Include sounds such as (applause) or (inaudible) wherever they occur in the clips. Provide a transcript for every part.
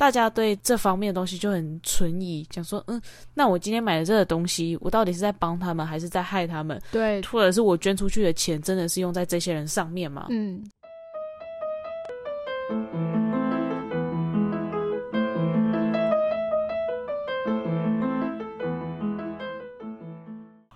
大家对这方面的东西就很存疑，讲说，嗯，那我今天买的这个东西，我到底是在帮他们，还是在害他们？对，或者是我捐出去的钱真的是用在这些人上面吗？嗯。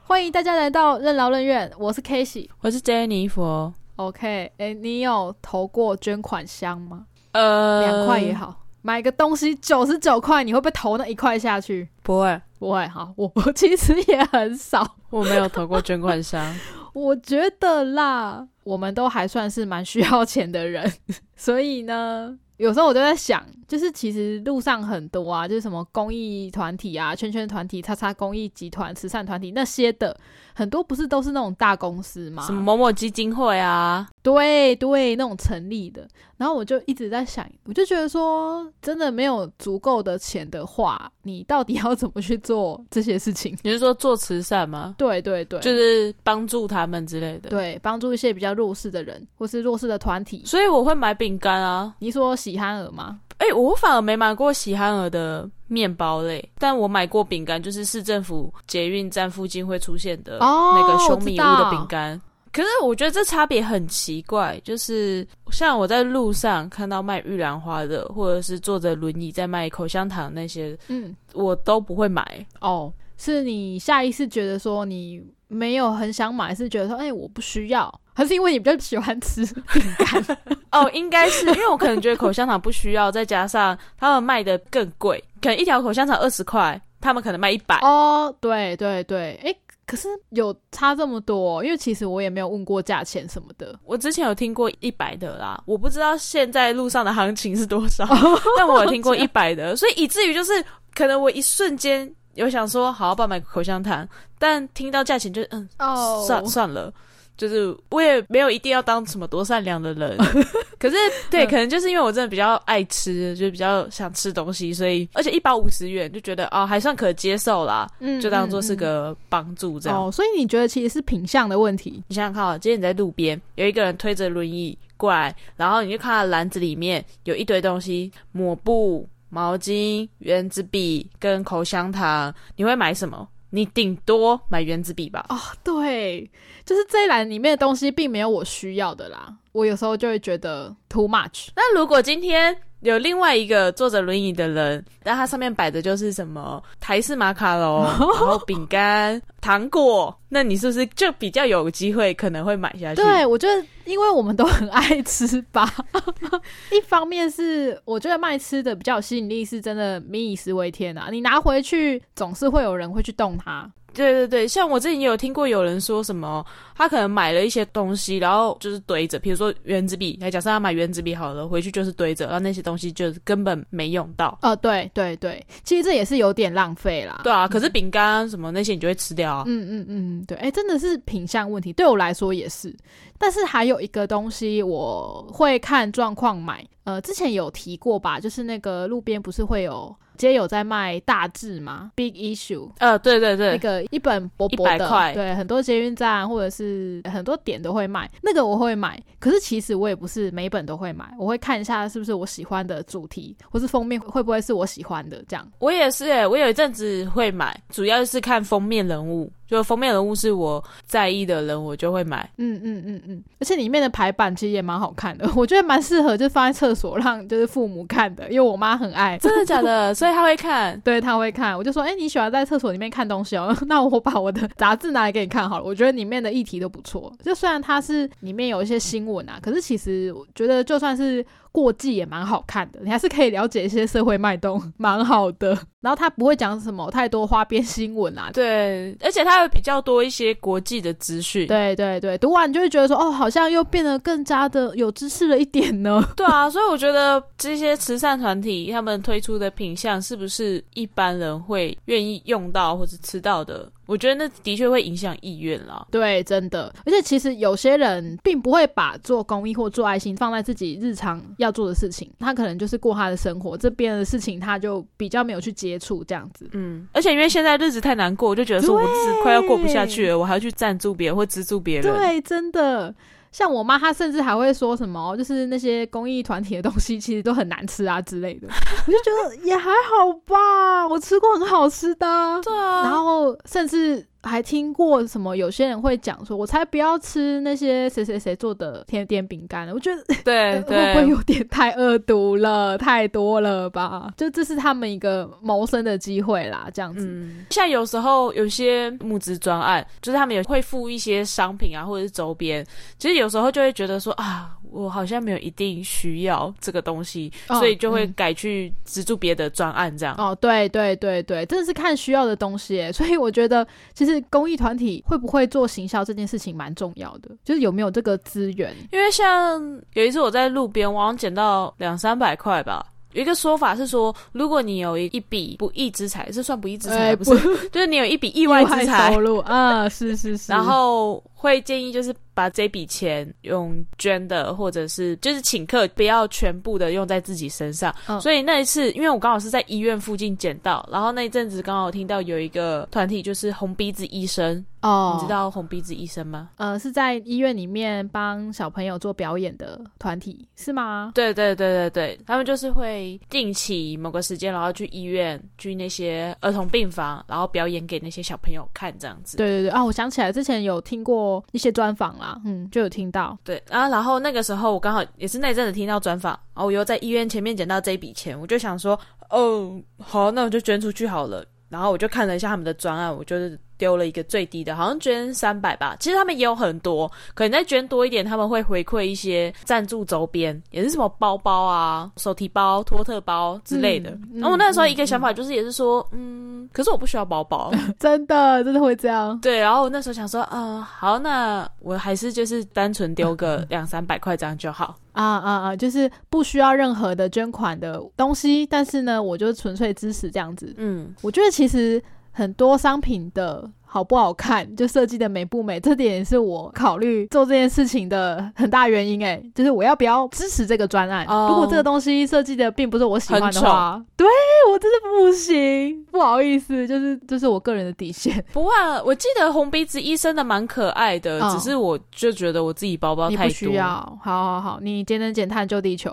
欢迎大家来到任劳任怨，我是 k a s e y 我是 Jennifer。OK，哎，你有投过捐款箱吗？呃，两块也好，买个东西九十九块，你会不会投那一块下去？不会，不会。好，我我其实也很少，我没有投过捐款箱。(laughs) 我觉得啦，我们都还算是蛮需要钱的人，所以呢。有时候我就在想，就是其实路上很多啊，就是什么公益团体啊、圈圈团体、叉叉公益集团、慈善团体那些的，很多不是都是那种大公司吗？什么某某基金会啊？对对，那种成立的。然后我就一直在想，我就觉得说，真的没有足够的钱的话，你到底要怎么去做这些事情？你是说做慈善吗？对对对，就是帮助他们之类的。对，帮助一些比较弱势的人，或是弱势的团体。所以我会买饼干啊。你说喜憨儿吗？哎，我反而没买过喜憨儿的面包类，但我买过饼干，就是市政府捷运站附近会出现的那个熊米露的饼干。可是我觉得这差别很奇怪，就是像我在路上看到卖玉兰花的，或者是坐着轮椅在卖口香糖那些，嗯，我都不会买。哦，是你下意识觉得说你没有很想买，是觉得说哎我不需要，还是因为你比较喜欢吃饼干？哦，应该是因为我可能觉得口香糖不需要，再加上他们卖的更贵，可能一条口香糖二十块，他们可能卖一百。哦，对对对，哎。可是有差这么多，因为其实我也没有问过价钱什么的。我之前有听过一百的啦，我不知道现在路上的行情是多少，(laughs) 但我有听过一百的，所以以至于就是可能我一瞬间有想说好好买口香糖，但听到价钱就嗯哦算算了。就是我也没有一定要当什么多善良的人，(laughs) 可是对，可能就是因为我真的比较爱吃，就比较想吃东西，所以而且一包五十元就觉得哦还算可接受啦，嗯，就当做是个帮助这样。哦，所以你觉得其实是品相的问题？你想想看啊，今天你在路边有一个人推着轮椅过来，然后你就看到篮子里面有一堆东西，抹布、毛巾、圆珠笔跟口香糖，你会买什么？你顶多买圆珠笔吧。哦，对，就是这一栏里面的东西并没有我需要的啦。我有时候就会觉得 too much。那如果今天有另外一个坐着轮椅的人，但他上面摆的就是什么台式马卡龙，(laughs) 然后饼干、糖果，那你是不是就比较有机会可能会买下去？对，我觉得因为我们都很爱吃吧。(laughs) 一方面是我觉得卖吃的比较有吸引力，是真的民以食为天啊。你拿回去总是会有人会去动它。对对对，像我之前也有听过有人说什么，他可能买了一些东西，然后就是堆着，比如说原子笔，来假设他买原子笔好了，回去就是堆着，然后那些东西就根本没用到。哦，对对对，其实这也是有点浪费啦。对啊，可是饼干什么那些你就会吃掉啊。嗯嗯嗯，对，哎，真的是品相问题，对我来说也是。但是还有一个东西我会看状况买，呃，之前有提过吧，就是那个路边不是会有。街有在卖大志吗？Big Issue，呃，对对对，那个一本薄薄的，对，很多捷运站或者是很多点都会卖，那个我会买。可是其实我也不是每本都会买，我会看一下是不是我喜欢的主题，或是封面会不会是我喜欢的这样。我也是，我有一阵子会买，主要是看封面人物。就封面人物是我在意的人，我就会买。嗯嗯嗯嗯，而且里面的排版其实也蛮好看的，我觉得蛮适合就放在厕所让就是父母看的，因为我妈很爱。真的假的？所以他会看？(laughs) 对他会看。我就说，哎，你喜欢在厕所里面看东西哦？(laughs) 那我把我的杂志拿来给你看好了。我觉得里面的议题都不错。就虽然它是里面有一些新闻啊，可是其实我觉得就算是。过季也蛮好看的，你还是可以了解一些社会脉动，(laughs) 蛮好的。然后他不会讲什么太多花边新闻啊，对，而且他有比较多一些国际的资讯，对对对，读完就会觉得说，哦，好像又变得更加的有知识了一点呢。(laughs) 对啊，所以我觉得这些慈善团体他们推出的品相，是不是一般人会愿意用到或者吃到的？我觉得那的确会影响意愿啦。对，真的。而且其实有些人并不会把做公益或做爱心放在自己日常要做的事情，他可能就是过他的生活，这边的事情他就比较没有去接触这样子。嗯，而且因为现在日子太难过，我就觉得说我日子快要过不下去了，我还要去赞助别人或资助别人。对，真的。像我妈，她甚至还会说什么，就是那些公益团体的东西其实都很难吃啊之类的。(laughs) 我就觉得也还好吧，我吃过很好吃的。对啊，然后甚至。还听过什么？有些人会讲说：“我才不要吃那些谁谁谁做的甜点饼干我觉得对 (laughs) 会不会有点太恶毒了？太多了吧？就这是他们一个谋生的机会啦，这样子。像有时候有些募资专案，就是他们也会付一些商品啊，或者是周边。其实有时候就会觉得说啊。我好像没有一定需要这个东西，所以就会改去资助别的专案这样。哦，对对对对，真的是看需要的东西。所以我觉得，其实公益团体会不会做行销这件事情蛮重要的，就是有没有这个资源。因为像有一次我在路边，我好像捡到两三百块吧。有一个说法是说，如果你有一一笔不义之财，是算不义之财不是？就是你有一笔意外之财收入啊，是是 (laughs) 是，然后会建议就是。把这笔钱用捐的，或者是就是请客，不要全部的用在自己身上。所以那一次，因为我刚好是在医院附近捡到，然后那一阵子刚好听到有一个团体，就是红鼻子医生哦，你知道红鼻子医生吗？呃，是在医院里面帮小朋友做表演的团体是吗？对对对对对，他们就是会定期某个时间，然后去医院去那些儿童病房，然后表演给那些小朋友看这样子。对对对啊，我想起来之前有听过一些专访。嗯，就有听到对啊，然后那个时候我刚好也是那阵子听到专访，然后我又在医院前面捡到这一笔钱，我就想说，哦，好，那我就捐出去好了。然后我就看了一下他们的专案，我就是。丢了一个最低的，好像捐三百吧。其实他们也有很多，可能再捐多一点，他们会回馈一些赞助周边，也是什么包包啊、手提包、托特包之类的。然后我那时候一个想法就是，也是说，嗯，可是我不需要包包，(laughs) 真的真的会这样。对，然后我那时候想说，啊，好，那我还是就是单纯丢个 (laughs) 两三百块这样就好。啊啊啊，就是不需要任何的捐款的东西，但是呢，我就纯粹支持这样子。嗯，我觉得其实。很多商品的。好不好看，(laughs) 就设计的美不美，这点也是我考虑做这件事情的很大原因。哎，就是我要不要支持这个专案？如果这个东西设计的并不是我喜欢的话，对我真的不行，不好意思，就是这是我个人的底线。(laughs) 不啊，我记得红鼻子医生的蛮可爱的，只是我就觉得我自己包包太多。不需要，好好好，你节能减碳救地球。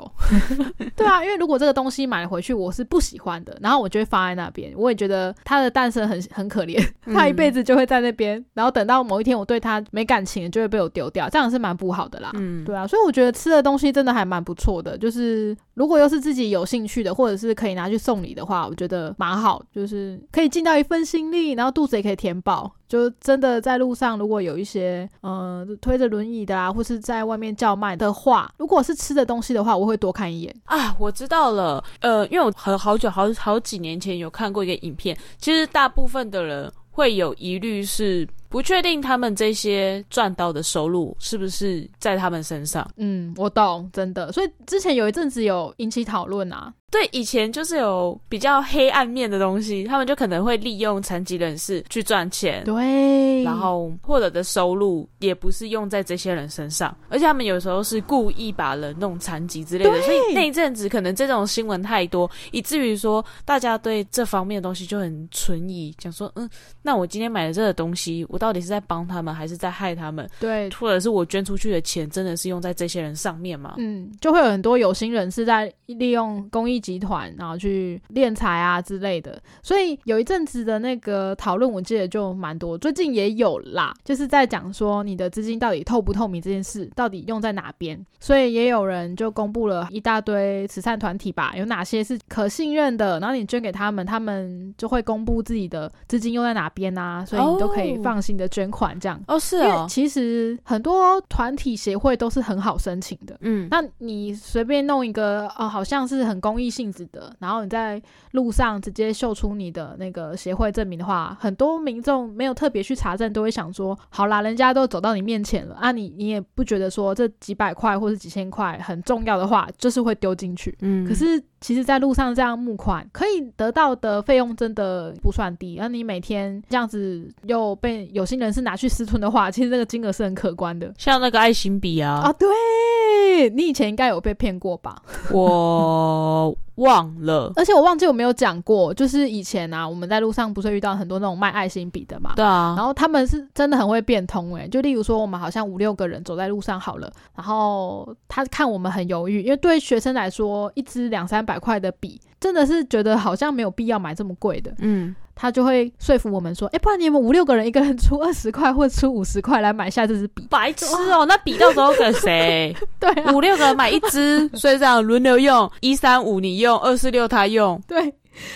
(laughs) 对啊，因为如果这个东西买回去，我是不喜欢的，然后我就会放在那边。我也觉得它的诞生很很可怜，它一辈子就。就会在那边，然后等到某一天我对他没感情，就会被我丢掉，这样是蛮不好的啦。嗯，对啊，所以我觉得吃的东西真的还蛮不错的，就是如果又是自己有兴趣的，或者是可以拿去送礼的话，我觉得蛮好，就是可以尽到一份心力，然后肚子也可以填饱。就真的在路上，如果有一些嗯推着轮椅的啊，或是在外面叫卖的话，如果是吃的东西的话，我会多看一眼啊。我知道了，呃，因为我很好久好好几年前有看过一个影片，其实大部分的人。会有疑虑是不确定他们这些赚到的收入是不是在他们身上。嗯，我懂，真的。所以之前有一阵子有引起讨论啊。对，以前就是有比较黑暗面的东西，他们就可能会利用残疾人士去赚钱。对，然后获得的收入也不是用在这些人身上，而且他们有时候是故意把人弄残疾之类的。所以那一阵子可能这种新闻太多，以至于说大家对这方面的东西就很存疑，讲说，嗯，那我今天买的这个东西，我到底是在帮他们，还是在害他们？对，或者是我捐出去的钱真的是用在这些人上面吗？嗯，就会有很多有心人士在利用公益。集团，然后去敛财啊之类的，所以有一阵子的那个讨论，我记得就蛮多。最近也有啦，就是在讲说你的资金到底透不透明这件事，到底用在哪边。所以也有人就公布了一大堆慈善团体吧，有哪些是可信任的，然后你捐给他们，他们就会公布自己的资金用在哪边啊，所以你都可以放心的捐款这样。哦，是哦。其实很多团体协会都是很好申请的，嗯，那你随便弄一个，哦，好像是很公益。性质的，然后你在路上直接秀出你的那个协会证明的话，很多民众没有特别去查证，都会想说：好啦，人家都走到你面前了啊，你你也不觉得说这几百块或者几千块很重要的话，就是会丢进去。嗯，可是其实，在路上这样募款可以得到的费用真的不算低，而你每天这样子又被有心人士拿去私吞的话，其实这个金额是很可观的。像那个爱心笔啊，啊，对你以前应该有被骗过吧？(laughs) 我。忘了。而且我忘记我没有讲过，就是以前啊，我们在路上不是遇到很多那种卖爱心笔的嘛，对啊，然后他们是真的很会变通诶，就例如说我们好像五六个人走在路上好了，然后他看我们很犹豫，因为对学生来说，一支两三百块的笔真的是觉得好像没有必要买这么贵的，嗯，他就会说服我们说，哎，不然你们五六个人一个人出二十块或出五十块来买下这支笔，白痴哦，(laughs) 那笔到时候给谁？(laughs) 对啊，五六个人买一支，所以这样轮流用，一三五你用，二四六他用，对。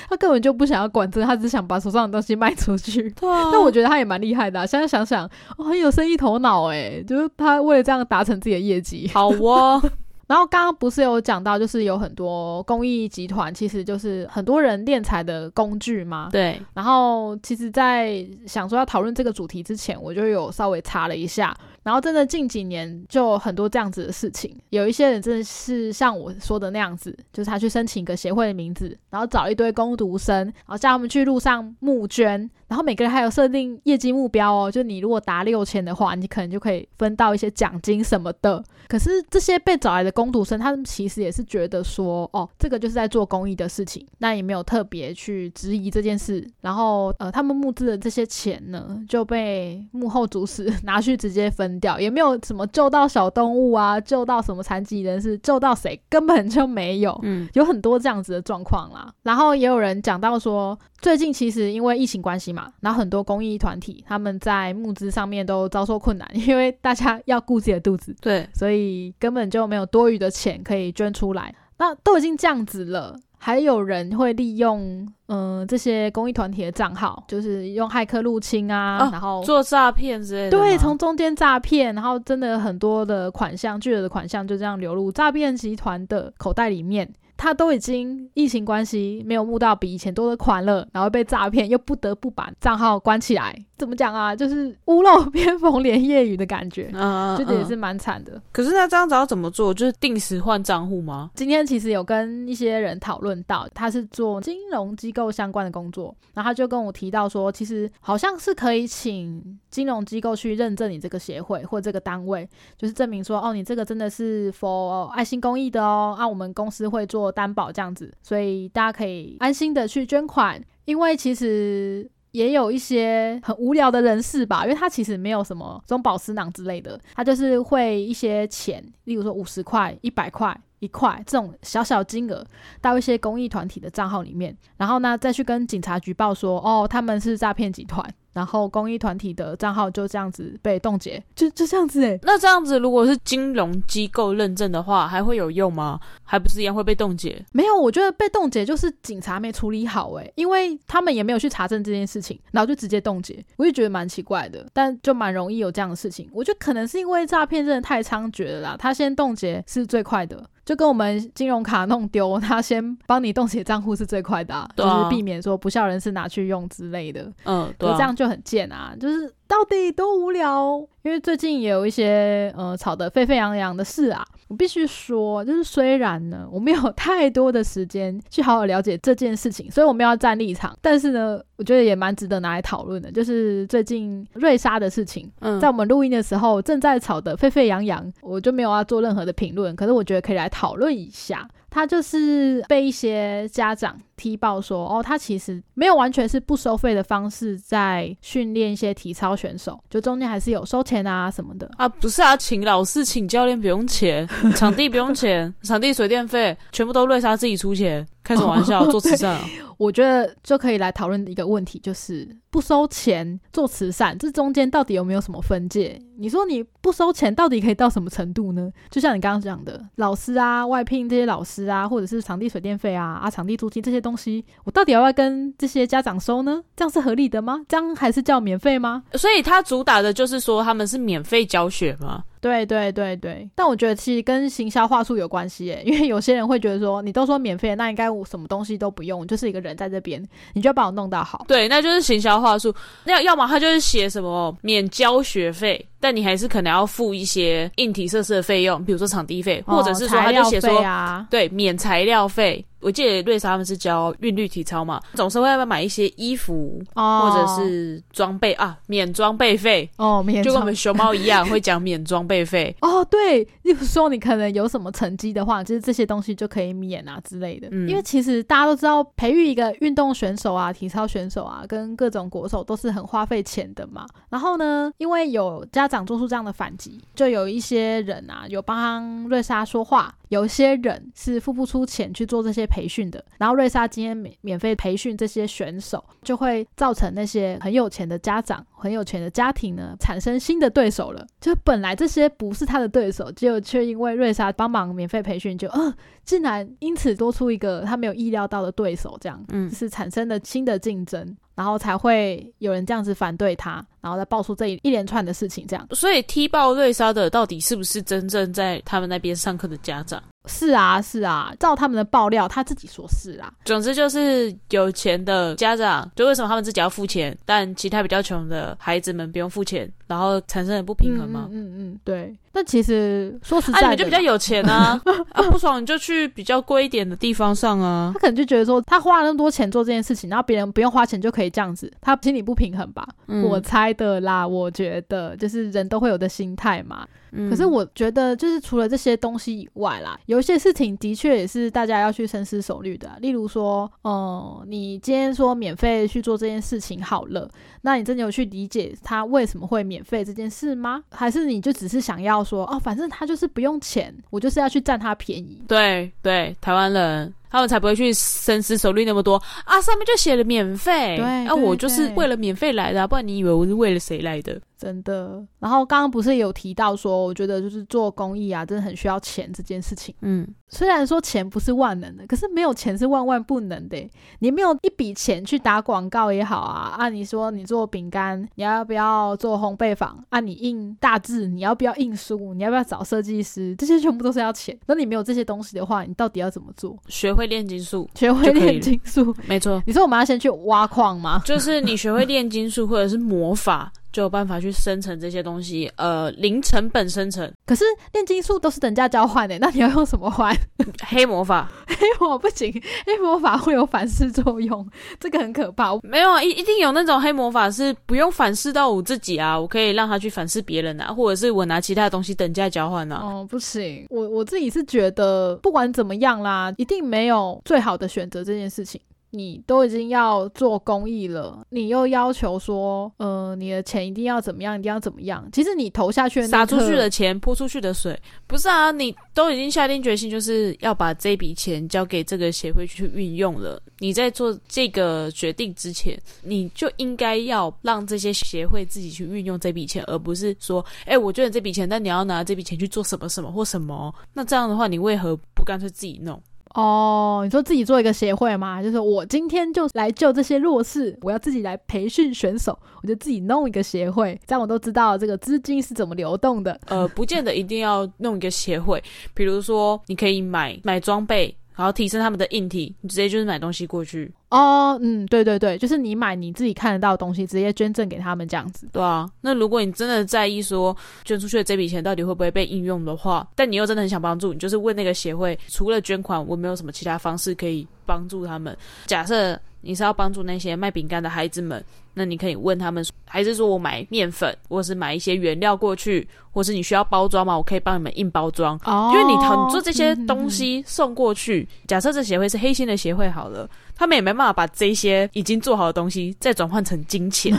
他根本就不想要管这个，他只想把手上的东西卖出去。对啊，但我觉得他也蛮厉害的。现在想想，哦，很有生意头脑哎，就是他为了这样达成自己的业绩。好哦。(laughs) 然后刚刚不是有讲到，就是有很多公益集团，其实就是很多人敛财的工具嘛？对。然后其实，在想说要讨论这个主题之前，我就有稍微查了一下。然后真的近几年就很多这样子的事情，有一些人真的是像我说的那样子，就是他去申请一个协会的名字，然后找一堆工读生，然后叫他们去路上募捐，然后每个人还有设定业绩目标哦，就你如果达六千的话，你可能就可以分到一些奖金什么的。可是这些被找来的工读生，他们其实也是觉得说，哦，这个就是在做公益的事情，那也没有特别去质疑这件事。然后呃，他们募资的这些钱呢，就被幕后主使拿去直接分。掉也没有什么救到小动物啊，救到什么残疾人士，救到谁根本就没有。嗯，有很多这样子的状况啦。然后也有人讲到说，最近其实因为疫情关系嘛，然后很多公益团体他们在募资上面都遭受困难，(laughs) 因为大家要顾自己的肚子，对，所以根本就没有多余的钱可以捐出来。那都已经这样子了。还有人会利用嗯这些公益团体的账号，就是用骇客入侵啊，然后做诈骗之类的。对，从中间诈骗，然后真的很多的款项，巨额的款项就这样流入诈骗集团的口袋里面。他都已经疫情关系没有募到比以前多的款了，然后被诈骗，又不得不把账号关起来。怎么讲啊？就是屋漏 (laughs) 偏逢连夜雨的感觉，嗯，(laughs) 这也是蛮惨的。可是那这样子要怎么做？就是定时换账户吗？今天其实有跟一些人讨论到，他是做金融机构相关的工作，然后他就跟我提到说，其实好像是可以请金融机构去认证你这个协会或这个单位，就是证明说，哦，你这个真的是 for 爱心公益的哦，啊，我们公司会做担保这样子，所以大家可以安心的去捐款，因为其实。也有一些很无聊的人士吧，因为他其实没有什么中饱私囊之类的，他就是会一些钱，例如说五十块、一百块、一块这种小小金额到一些公益团体的账号里面，然后呢再去跟警察举报说，哦，他们是诈骗集团。然后公益团体的账号就这样子被冻结，就就这样子诶。那这样子如果是金融机构认证的话，还会有用吗？还不是一样会被冻结？没有，我觉得被冻结就是警察没处理好诶，因为他们也没有去查证这件事情，然后就直接冻结。我也觉得蛮奇怪的，但就蛮容易有这样的事情。我觉得可能是因为诈骗真的太猖獗了啦，他先冻结是最快的。就跟我们金融卡弄丢，(laughs) 他先帮你冻结账户是最快的，就是避免说不孝人士拿去用之类的。嗯，对，这样就很贱啊，就是。到底多无聊？因为最近也有一些呃吵得沸沸扬扬的事啊，我必须说，就是虽然呢我没有太多的时间去好好了解这件事情，所以我们要站立场，但是呢，我觉得也蛮值得拿来讨论的，就是最近瑞莎的事情，在我们录音的时候正在吵得沸沸扬扬，我就没有要做任何的评论，可是我觉得可以来讨论一下。他就是被一些家长踢爆说，哦，他其实没有完全是不收费的方式在训练一些体操选手，就中间还是有收钱啊什么的啊，不是啊，请老师请教练不用钱，(laughs) 场地不用钱，场地水电费全部都瑞莎自己出钱。开什么玩笑？做慈善啊？我觉得就可以来讨论一个问题，就是不收钱做慈善，这中间到底有没有什么分界？你说你不收钱，到底可以到什么程度呢？就像你刚刚讲的，老师啊，外聘这些老师啊，或者是场地水电费啊，啊，场地租金这些东西，我到底要不要跟这些家长收呢？这样是合理的吗？这样还是叫免费吗？所以他主打的就是说他们是免费教学吗？对对对对，但我觉得其实跟行销话术有关系耶，(laughs) 因为有些人会觉得说，你都说免费，那应该我什么东西都不用，就是一个人在这边，你就要把我弄到好。对，那就是行销话术。那要么他就是写什么免交学费。但你还是可能要付一些硬体设施的费用，比如说场地费，或者是说哦他就写说对免材料费。我记得瑞莎他们是教韵律体操嘛，总是会要买一些衣服哦，或者是装备啊，免装备费，哦免就跟我们熊猫一样会讲免装备费。(laughs) 哦，对，例如说你可能有什么成绩的话，就是这些东西就可以免啊之类的。嗯因为其实大家都知道，培育一个运动选手啊、体操选手啊，跟各种国手都是很花费钱的嘛。然后呢，因为有家长做出这样的反击，就有一些人啊，有帮瑞莎说话，有一些人是付不出钱去做这些培训的。然后瑞莎今天免免费培训这些选手，就会造成那些很有钱的家长、很有钱的家庭呢，产生新的对手了。就本来这些不是他的对手，结果却因为瑞莎帮忙免费培训，就嗯、竟然因此多出一个他没有意料到的对手，这样嗯就是产生了新的竞争，然后才会有人这样子反对他，然后再爆出这一一连串的事情，这样所以踢爆瑞莎的到底是不是真正在他们那边上课的家长？是啊是啊，照他们的爆料，他自己说是啊，总之就是有钱的家长，就为什么他们自己要付钱，但其他比较穷的孩子们不用付钱，然后产生了不平衡吗？嗯嗯对。那其实说实啊，在的，你们就比较有钱啊，啊不爽你就去比较贵一点的地方上啊他。可能就觉得说，他花了那么多钱做这件事情，然后别人不用花钱就可以这样子，他心里不平衡吧？嗯我猜的啦，我觉得就是人都会有的心态嘛。嗯可是我觉得，就是除了这些东西以外啦，有一些事情的确也是大家要去深思熟虑的啊、例如说，嗯，你今天说免费去做这件事情好了，那你真的有去理解他为什么会免费这件事吗？还是你就只是想要说，哦，反正他就是不用钱，我就是要去占他便宜？对对，台湾人他们才不会去深思熟虑那么多啊，上面就写了免费，对啊，我就是为了免费来的、啊，不然你以为我是为了谁来的？真的。然后刚刚不是有提到说，我觉得就是做公益啊，真的很需要钱这件事情。嗯，虽然说钱不是万能的，可是没有钱是万万不能的欸。你没有一笔钱去打广告也好啊，啊，你说你做饼干，你要不要做烘焙坊？啊，你印大字，你要不要印书？你要不要找设计师？这些全部都是要钱。那你没有这些东西的话，你到底要怎么做？学会炼金术，学会炼金术？没错，你说我们要先去挖矿吗？就是 (laughs) 你学会炼金术或者是魔法，就有办法去生成这些东西，呃，零成本生成可是炼金术都是等价交换的，那你要用什么换？(laughs) 黑魔法。(laughs) 黑魔不行，黑魔法会有反噬作用，这个很可怕。没有啊，一一定有那种黑魔法是不用反噬到我自己啊，我可以让他去反噬别人啊，或者是我拿其他的东西等价交换啊。哦，不行，我我自己是觉得，不管怎么样啦，一定没有最好的选择这件事情。你都已经要做公益了，你又要求说，呃，你的钱一定要怎么样，一定要怎么样。其实你投下去的撒出去的钱，泼出去的水，不是啊？你都已经下定决心，就是要把这笔钱交给这个协会去运用了。你在做这个决定之前，你就应该要让这些协会自己去运用这笔钱，而不是说，哎、我捐了这笔钱，但你要拿这笔钱去做什么什么或什么？那这样的话，你为何不干脆自己弄？哦，你说自己做一个协会吗，就是我今天就来救这些弱势，我要自己来培训选手，我就自己弄一个协会，这样我都知道这个资金是怎么流动的。呃，不见得一定要弄一个协会，比如说你可以买买装备，然后提升他们的硬体，你直接就是买东西过去，哦，嗯，对对对，就是你买你自己看得到的东西，直接捐赠给他们这样子。对啊。那如果你真的在意说捐出去的这笔钱到底会不会被应用的话，但你又真的很想帮助，你就是问那个协会，除了捐款，我没有什么其他方式可以帮助他们。假设你是要帮助那些卖饼干的孩子们，那你可以问他们，还是说我买面粉，或是买一些原料过去，或是你需要包装吗？我可以帮你们印包装。哦因为你你做这些东西送过去，假设这协会是黑心的协会好了，他们也没办法把这些已经做好的东西再转换成金钱，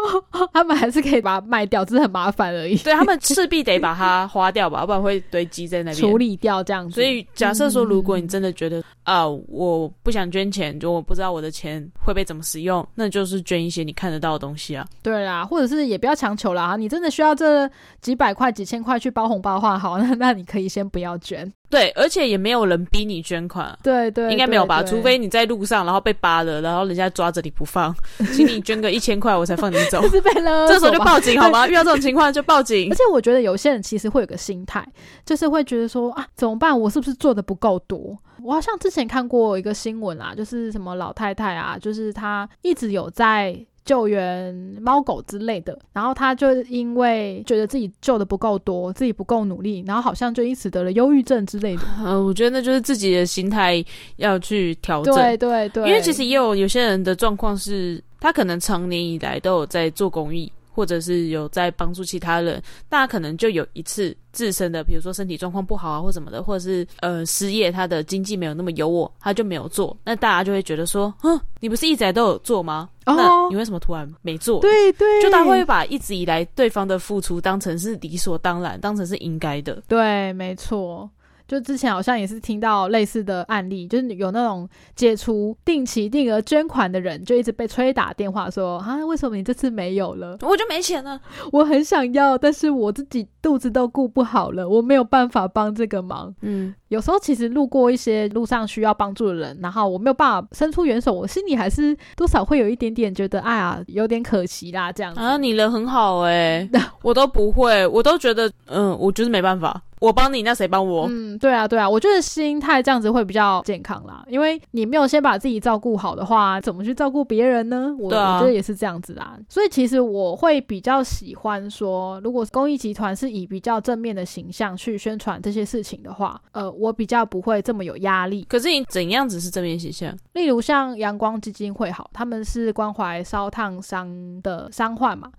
(laughs) 他们还是可以把它卖掉，只是很麻烦而已。对他们势必得把它花掉吧，不然会堆积在那边。处理掉这样子。所以假设说，嗯如果你真的觉得啊、我不想捐钱，就我不知道我的钱会被怎么使用，那就是捐一些你看得到的东西啊。对啦，或者是也不要强求啦。你真的需要这几百块、几千块去包红包的话，好，那 (laughs) 那你可以先不要捐。对，而且也没有人逼你捐款。对对，应该没有吧？对除非你在路上，然后被扒了，然后人家抓着你不放，(laughs) 请你捐个一千块，我才放你走。(laughs) 是被勒，这时候就报警好吗？遇到这种情况就报警而。且我觉得有些人其实会有个心态，就是会觉得说啊，怎么办？我是不是做的不够多？我好像之前看过一个新闻啊，就是什么老太太啊，就是她一直有在。救援猫狗之类的，然后他就因为觉得自己救的不够多，自己不够努力，然后好像就因此得了忧郁症之类的。呃，(laughs) 我觉得那就是自己的心态要去调整。对对对，因为其实也有有些人的状况是，他可能长年以来都有在做公益。或者是有在帮助其他人，大家可能就有一次自身的，比如说身体状况不好啊，或什么的，或者是呃失业，他的经济没有那么有我，他就没有做，那大家就会觉得说，哼，你不是一直来都有做吗？那你为什么突然没做？对对，就他会把一直以来对方的付出当成是理所当然，当成是应该的。对，没错。就之前好像也是听到类似的案例，就是有那种解除定期定额捐款的人，就一直被催打电话说啊，为什么你这次没有了？我就没钱了，我很想要，但是我自己肚子都顾不好了，我没有办法帮这个忙。嗯，有时候其实路过一些路上需要帮助的人，然后我没有办法伸出援手，我心里还是多少会有一点点觉得，哎呀，有点可惜啦，这样子啊，你人很好哎，(laughs) 我都不会，我都觉得，嗯，我就是没办法。我帮你，那谁帮我？嗯，对啊，对啊，我觉得心态这样子会比较健康啦。因为你没有先把自己照顾好的话，怎么去照顾别人呢？我我觉得也是这样子啦。所以其实我会比较喜欢说，如果公益集团是以比较正面的形象去宣传这些事情的话，呃，我比较不会这么有压力。可是你怎样子是正面形象？例如像阳光基金会，好，他们是关怀烧烫伤的伤患嘛。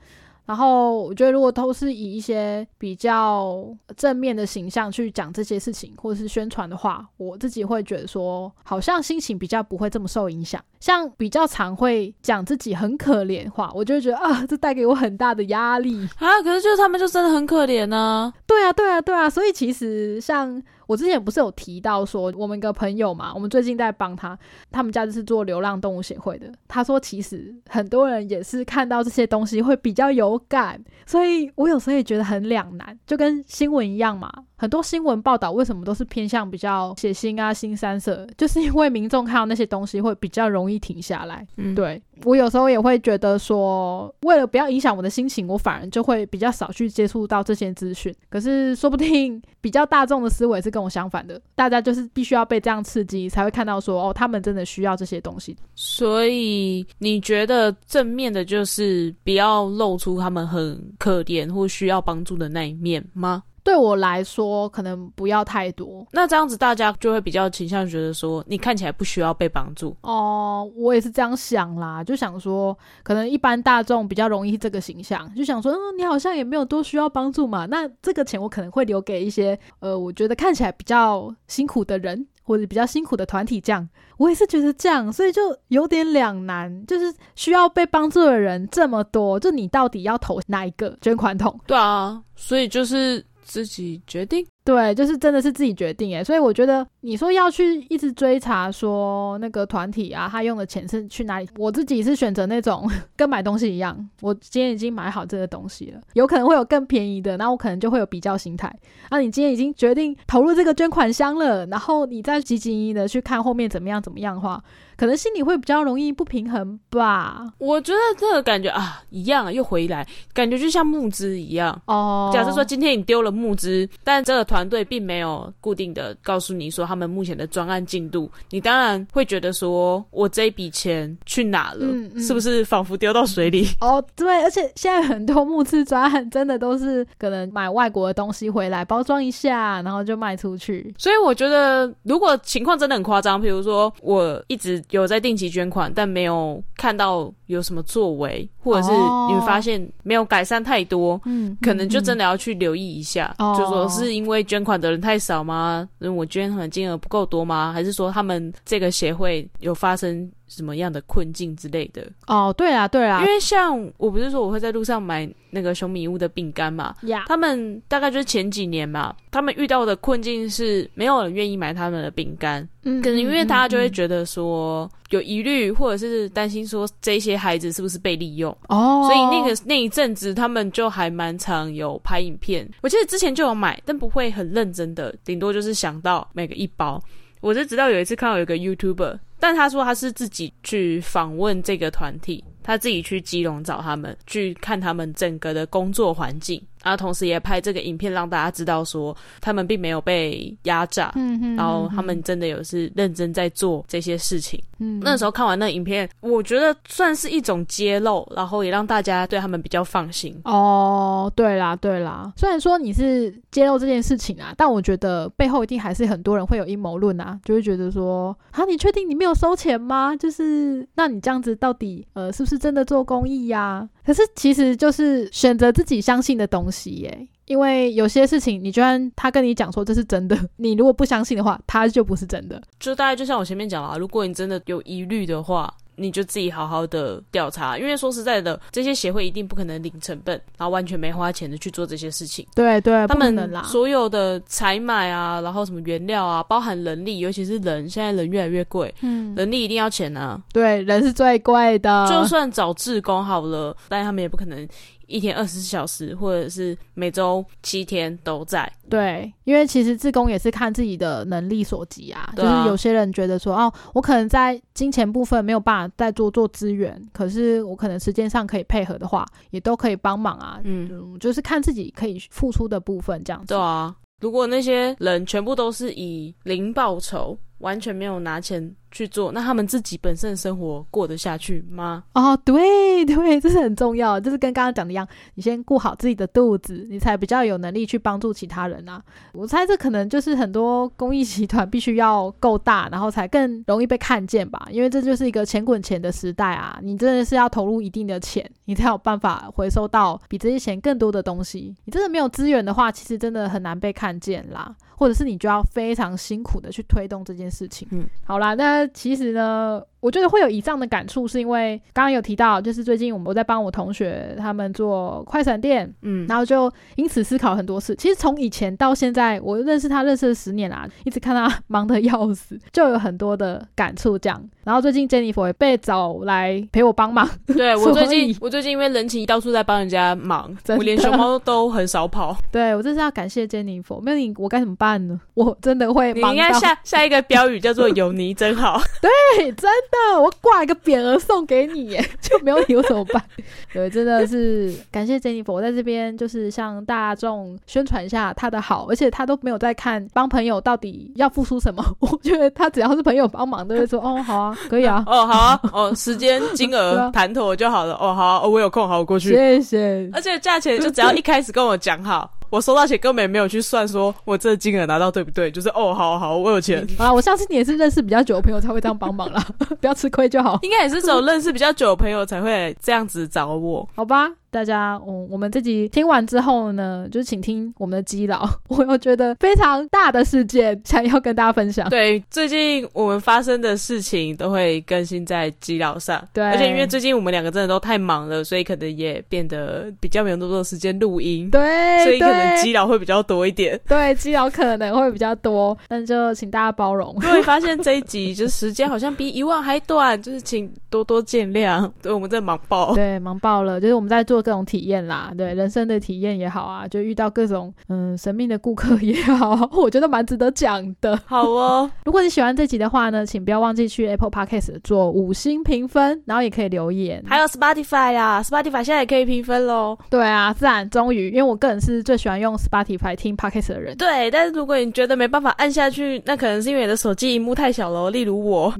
然后我觉得，如果都是以一些比较正面的形象去讲这些事情，或者是宣传的话，我自己会觉得说，好像心情比较不会这么受影响。像比较常会讲自己很可怜话，我就会觉得啊，这带给我很大的压力 (laughs) 啊。可是就是他们就真的很可怜呢。对啊，对啊，对啊。所以其实像。我之前不是有提到说，我们一个朋友嘛，我们最近在帮他，他们家就是做流浪动物协会的。他说，其实很多人也是看到这些东西会比较有感，所以我有时候也觉得很两难，就跟新闻一样嘛。很多新闻报道为什么都是偏向比较血腥啊、新三色，就是因为民众看到那些东西会比较容易停下来。嗯，对我有时候也会觉得说，为了不要影响我的心情，我反而就会比较少去接触到这些资讯。可是说不定比较大众的思维是跟我相反的，大家就是必须要被这样刺激，才会看到说哦，他们真的需要这些东西。所以你觉得正面的就是不要露出他们很可怜或需要帮助的那一面吗？对我来说，可能不要太多。那这样子，大家就会比较倾向觉得说，你看起来不需要被帮助。哦，我也是这样想啦，就想说，可能一般大众比较容易这个形象，就想说，嗯，你好像也没有多需要帮助嘛。那这个钱我可能会留给一些，呃，我觉得看起来比较辛苦的人，或者比较辛苦的团体。这样，我也是觉得这样，所以就有点两难，就是需要被帮助的人这么多，就你到底要投哪一个捐款桶？对啊，所以就是。自己决定，对，就是真的是自己决定诶，所以我觉得你说要去一直追查说那个团体啊，他用的钱是去哪里？我自己是选择那种 (laughs) 跟买东西一样，我今天已经买好这个东西了，有可能会有更便宜的，那我可能就会有比较心态。啊，你今天已经决定投入这个捐款箱了，然后你再积极的去看后面怎么样怎么样的话。可能心里会比较容易不平衡吧。我觉得这个感觉啊，一样又回来，感觉就像募资一样哦。假设说今天你丢了募资，但这个团队并没有固定的告诉你说他们目前的专案进度，你当然会觉得说我这一笔钱去哪了？是不是仿佛丢到水里？哦，对，而且现在很多募资专案真的都是可能买外国的东西回来包装一下，然后就卖出去。所以我觉得，如果情况真的很夸张，比如说我一直。有在定期捐款，但没有看到有什么作为，或者是你会发现没有改善太多，嗯，可能就真的要去留意一下，就说是因为捐款的人太少吗？因为我捐款金额不够多吗？还是说他们这个协会有发生？什么样的困境之类的。哦，对啊，对啊，因为像我不是说我会在路上买那个熊米屋的饼干嘛，他们大概就是前几年嘛，他们遇到的困境是没有人愿意买他们的饼干，嗯，可能因为大家就会觉得说有疑虑，或者是担心说这些孩子是不是被利用。哦，所以那个那一阵子他们就还蛮常有拍影片，我记得之前就有买，但不会很认真的，顶多就是想到买个一包。我就直到有一次看到有一个 YouTuber，但他说他是自己去访问这个团体，他自己去基隆找他们，去看他们整个的工作环境。然后同时也拍这个影片让大家知道说他们并没有被压榨，嗯哼然后他们真的有是认真在做这些事情。嗯那时候看完那影片，我觉得算是一种揭露，然后也让大家对他们比较放心。哦，对啦，对啦。虽然说你是揭露这件事情啊，但我觉得背后一定还是很多人会有阴谋论啊，就会觉得说，啊，你确定你没有收钱吗？就是，那你这样子到底呃是不是真的做公益呀、可是其实就是选择自己相信的东西耶。因为有些事情，你就算他跟你讲说这是真的，(laughs) 你如果不相信的话，他就不是真的。就大概就像我前面讲了，如果你真的有疑虑的话，你就自己好好的调查，因为说实在的，这些协会一定不可能零成本，然后完全没花钱的去做这些事情。对对，他们。所有的采买啊，然后什么原料啊，包含人力，尤其是人，现在人越来越贵，嗯，人力一定要钱啊。对，人是最贵的。就算找志工好了，但他们也不可能一天二十四小时，或者是每周七天都在。对，因为其实自工也是看自己的能力所及啊，就是有些人觉得说，哦，我可能在金钱部分没有办法再做做资源，可是我可能时间上可以配合的话，也都可以帮忙啊，嗯，嗯，就是看自己可以付出的部分这样子。对啊。如果那些人全部都是以零报酬，完全没有拿钱去做，那他们自己本身的生活过得下去吗？哦，对对，这是很重要，就是跟刚刚讲的一样，你先顾好自己的肚子，你才比较有能力去帮助其他人啊。我猜这可能就是很多公益集团必须要够大，然后才更容易被看见吧，因为这就是一个钱滚钱的时代啊，你真的是要投入一定的钱，你才有办法回收到比这些钱更多的东西。你真的没有资源的话，其实真的很难被看见啦。或者是你就要非常辛苦的去推动这件事情。嗯，好啦，那其实呢，我觉得会有以上的感触，是因为刚刚有提到，就是最近我们我在帮我同学他们做快闪店，嗯，然后就因此思考很多事。其实从以前到现在，我认识他认识了十年啦，一直看他 (laughs) 忙得要死，就有很多的感触这样。然后最近 Jennifer 也被找来陪我帮忙，对我最近我最近因为人情到处在帮人家忙，我连熊猫都很少跑。对我真是要感谢 Jennifer，没有你我该怎么办呢？我真的会你应该下下一个标语叫做“有你真好 (laughs) 对，真的，我挂一个匾额送给你耶，(laughs) 就没有你我怎么办？(laughs) 对，真的是感谢 Jennifer，我在这边就是向大众宣传一下他的好，而且他都没有在看帮朋友到底要付出什么，我觉得他只要是朋友帮忙，都会说哦好啊，可以”。啊，哦，好啊，哦，时间、金额啊谈妥就好了。哦，好啊、哦，我有空，好，我过去。谢谢。而且价钱就只要一开始跟我讲好，我收到钱根本也没有去算，说我这金额拿到对不对？就是哦，好好，我有钱。好啦，我相信你也是认识比较久的朋友才会这样帮忙啦，(laughs) 不要吃亏就好，应该也是只有认识比较久的朋友才会这样子找我。好吧？大家，嗯，我们这集听完之后呢，就请听我们的基佬，(laughs) 我有觉得非常大的事件，想要跟大家分享。对，最近我们发生的事情都会更新在基佬上。对而且因为最近我们两个真的都太忙了，所以可能也变得比较没有那么多时间录音，对，所以可能基佬会比较多一点。对基佬可能会比较多，但就请大家包容。因为发现这一集就是时间好像比以往还短，就是请多多见谅。对，我们在忙爆。对，忙爆了，就是我们在做各种体验啦，对人生的体验也好啊，就遇到各种嗯神秘的顾客也好，(laughs) 我觉得蛮值得讲的。好哦，(laughs) 如果你喜欢这集的话呢，请不要忘记去 Apple Podcast 做五星评分，然后也可以留言。还有 Spotify 啊，Spotify 现在也可以评分喽。对啊，自然终于，因为我个人是最喜欢用 Spotify 听 Podcast 的人。对，但是如果你觉得没办法按下去，那可能是因为你的手机荧幕太小了。例如我，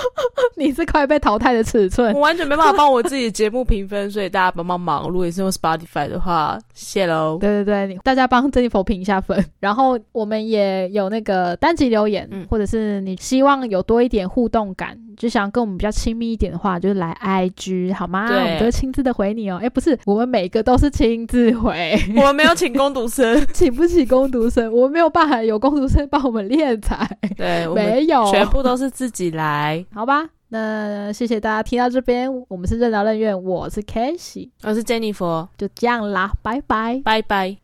(laughs) 你是快被淘汰的尺寸我。完全没办法帮我自己的节目评分，所以大家帮帮忙。如果也是用 Spotify 的话，谢谢喽。对对对，你大家帮 Jennifer 评一下分，(laughs) 然后我们也有那个单集留言，嗯或者是你希望有多一点互动感，就想跟我们比较亲密一点的话，就是来 IG 好吗？对我们都会亲自的回你哦。哎，不是，我们每个都是亲自回，(laughs) 我们没有请攻读生，(laughs) 请不起攻读生，我们没有办法有攻读生帮我们练财，对，没有，全部都是自己来。好吧。那谢谢大家听到这边，我们是任劳任怨，我是 h y 我是 Jennifer，就这样啦，拜拜。拜拜。